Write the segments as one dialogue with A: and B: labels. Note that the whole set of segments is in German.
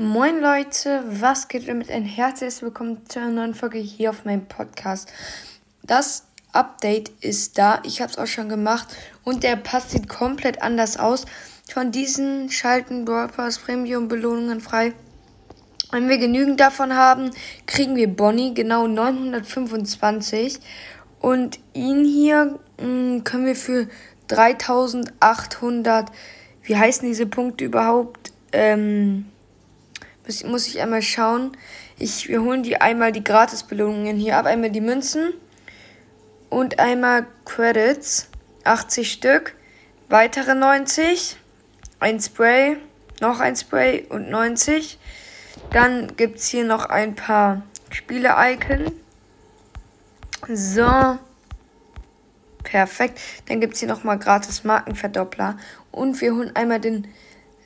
A: Moin Leute, was geht damit? Ein herzliches Willkommen zu einer neuen Folge hier auf meinem Podcast. Das Update ist da, ich habe es auch schon gemacht und der Pass sieht komplett anders aus. Von diesen schalten Brawl Premium Belohnungen frei. Wenn wir genügend davon haben, kriegen wir Bonnie genau 925 und ihn hier mh, hm, können wir für 3800, wie heißen diese Punkte überhaupt? Ähm, muss, muss ich einmal schauen. Ich, wir holen die einmal die Gratisbelohnungen hier ab. Einmal die Münzen und einmal Credits. 80 Stück. Weitere 90. Ein Spray. Noch ein Spray und 90. Dann gibt es hier noch ein paar Spiele-Icon. So. Perfekt. Dann gibt es hier nochmal gratis Markenverdoppler. Und wir holen einmal den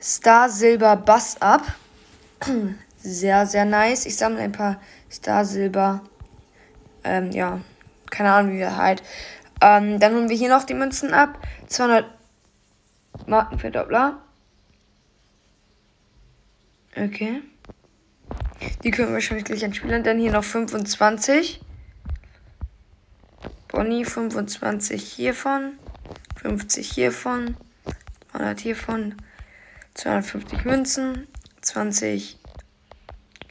A: Star Silber Bass ab. Sehr, sehr nice. Ich sammle ein paar Star Silber. Ähm, ja, keine Ahnung, wie wir halt. Ähm, dann holen wir hier noch die Münzen ab. 200 Marken für Doppler. Okay. Die können wir wahrscheinlich gleich anspielen. Dann hier noch 25. Bonnie 25 hiervon. 50 hiervon. 100 hiervon. 250 Münzen. 20.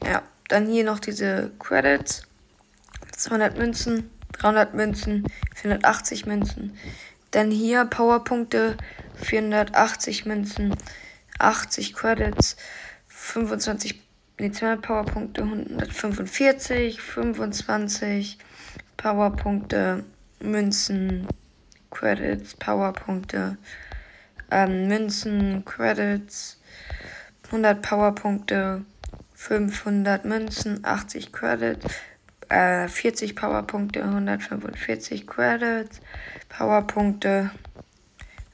A: Ja, dann hier noch diese Credits. 200 Münzen, 300 Münzen, 480 Münzen. Dann hier Powerpunkte, 480 Münzen, 80 Credits, 25, nee, 200 Powerpunkte, 145, 25 Powerpunkte, Münzen, Credits, Powerpunkte, ähm, Münzen, Credits, 100 Powerpunkte, 500 Münzen, 80 Credits, äh, 40 Powerpunkte, 145 Credits, Powerpunkte,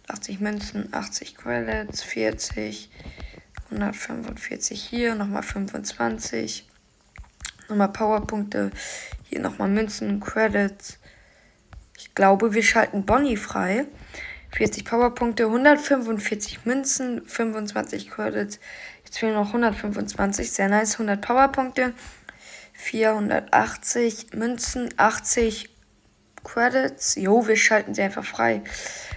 A: 80 Münzen, 80 Credits, 40, 145 hier, nochmal 25, nochmal Powerpunkte, hier nochmal Münzen, Credits. Ich glaube, wir schalten Bonnie frei. 40 Powerpunkte, 145 Münzen, 25 Credits. Jetzt fehlen noch 125, sehr nice. 100 Powerpunkte, 480 Münzen, 80 Credits. Jo, wir schalten sie einfach frei.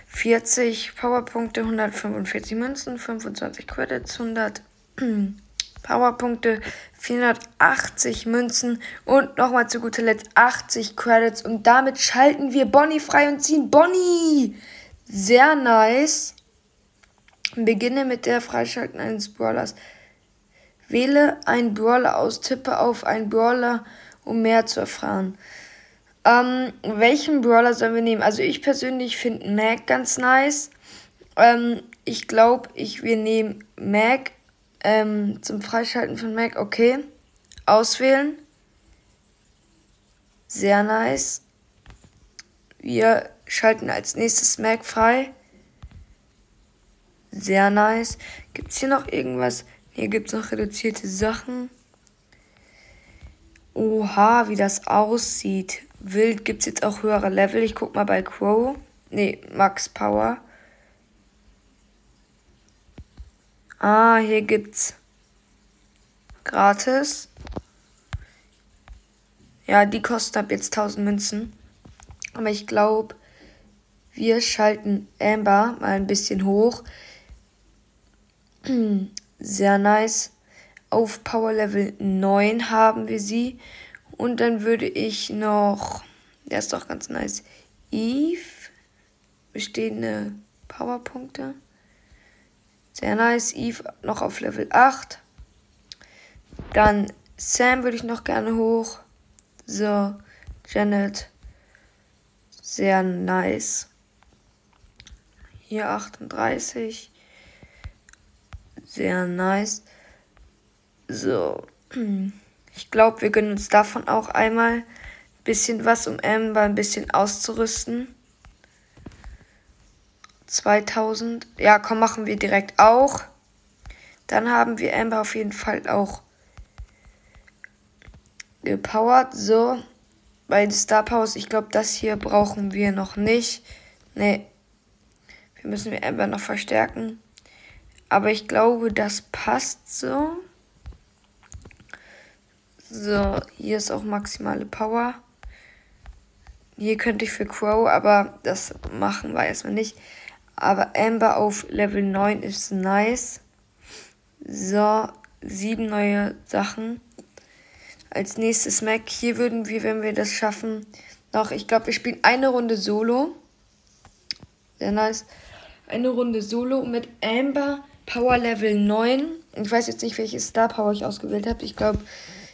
A: 40 Powerpunkte, 145 Münzen, 25 Credits, 100 Powerpunkte, 480 Münzen und nochmal zu guter Letzt 80 Credits. Und damit schalten wir Bonnie frei und ziehen Bonnie! Sehr nice. Beginne mit der Freischalten eines Brawlers. Wähle einen Brawler aus, tippe auf einen Brawler, um mehr zu erfahren. Ähm, welchen Brawler sollen wir nehmen? Also ich persönlich finde Mac ganz nice. Ähm, ich glaube, ich, wir nehmen Mac ähm, zum Freischalten von Mac. Okay. Auswählen. Sehr nice. Wir schalten als nächstes Mac frei. Sehr nice. Gibt es hier noch irgendwas? Hier gibt es noch reduzierte Sachen. Oha, wie das aussieht. Wild gibt es jetzt auch höhere Level. Ich guck mal bei Crow. Ne, Max Power. Ah, hier gibt's gratis. Ja, die kosten ab jetzt 1000 Münzen. Aber ich glaube, wir schalten Amber mal ein bisschen hoch. Sehr nice. Auf Power Level 9 haben wir sie. Und dann würde ich noch, der ist doch ganz nice, Eve, bestehende Powerpunkte. Sehr nice. Eve noch auf Level 8. Dann Sam würde ich noch gerne hoch. So, Janet. Sehr nice. Hier 38. Sehr nice. So. Ich glaube, wir gönnen uns davon auch einmal ein bisschen was, um Amber ein bisschen auszurüsten. 2000. Ja, komm, machen wir direkt auch. Dann haben wir Amber auf jeden Fall auch gepowert. So. Bei den Star Powers, ich glaube, das hier brauchen wir noch nicht. Nee. Wir müssen wir Amber noch verstärken. Aber ich glaube, das passt so. So, hier ist auch maximale Power. Hier könnte ich für Crow, aber das machen wir erstmal nicht. Aber Amber auf Level 9 ist nice. So, sieben neue Sachen. Als nächstes Mac. Hier würden wir, wenn wir das schaffen, noch, ich glaube, wir spielen eine Runde Solo. Sehr nice. Eine Runde Solo mit Amber Power Level 9. Ich weiß jetzt nicht, welche Star Power ich ausgewählt habe. Ich glaube,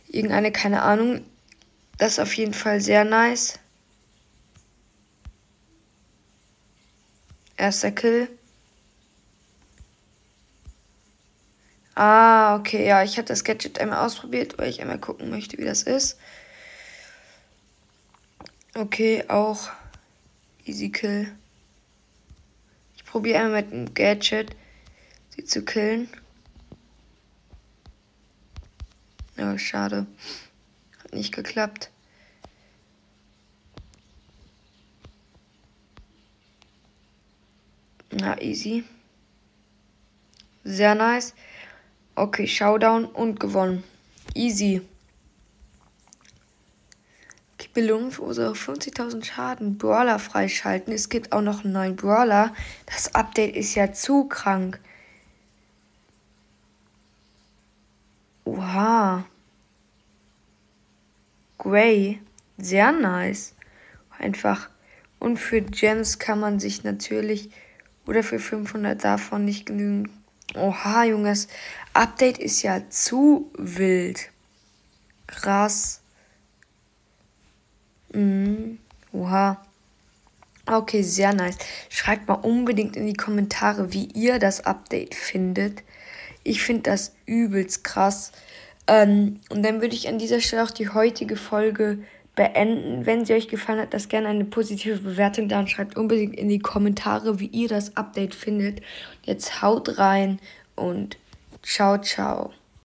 A: irgendeine, keine Ahnung. Das ist auf jeden Fall sehr nice. Erster Kill. Ah, okay, ja, ich habe das Gadget einmal ausprobiert, weil ich einmal gucken möchte, wie das ist. Okay, auch Easy Kill. Probiere mit dem Gadget sie zu killen. Ja, schade. Hat nicht geklappt. Na, easy. Sehr nice. Okay, Showdown und gewonnen. Easy. Okay, Belohnung verursache 50.000 Schaden. Brawler freischalten. Es gibt auch noch einen neuen Brawler. Das Update ist ja zu krank. Oha. Grey. Sehr nice. Einfach. Und für Gems kann man sich natürlich oder für 500 davon nicht genügen. Oha, Junges. Update ist ja zu wild. Krass. Mhm. Oha. Okay, sehr nice. Schreibt mal unbedingt in die Kommentare, wie ihr das Update findet. Ich finde das übelst krass. Ähm, und dann würde ich an dieser Stelle auch die heutige Folge beenden. Wenn sie euch gefallen hat, lasst gerne eine positive Bewertung da und schreibt unbedingt in die Kommentare, wie ihr das Update findet. Jetzt haut rein und ciao, ciao.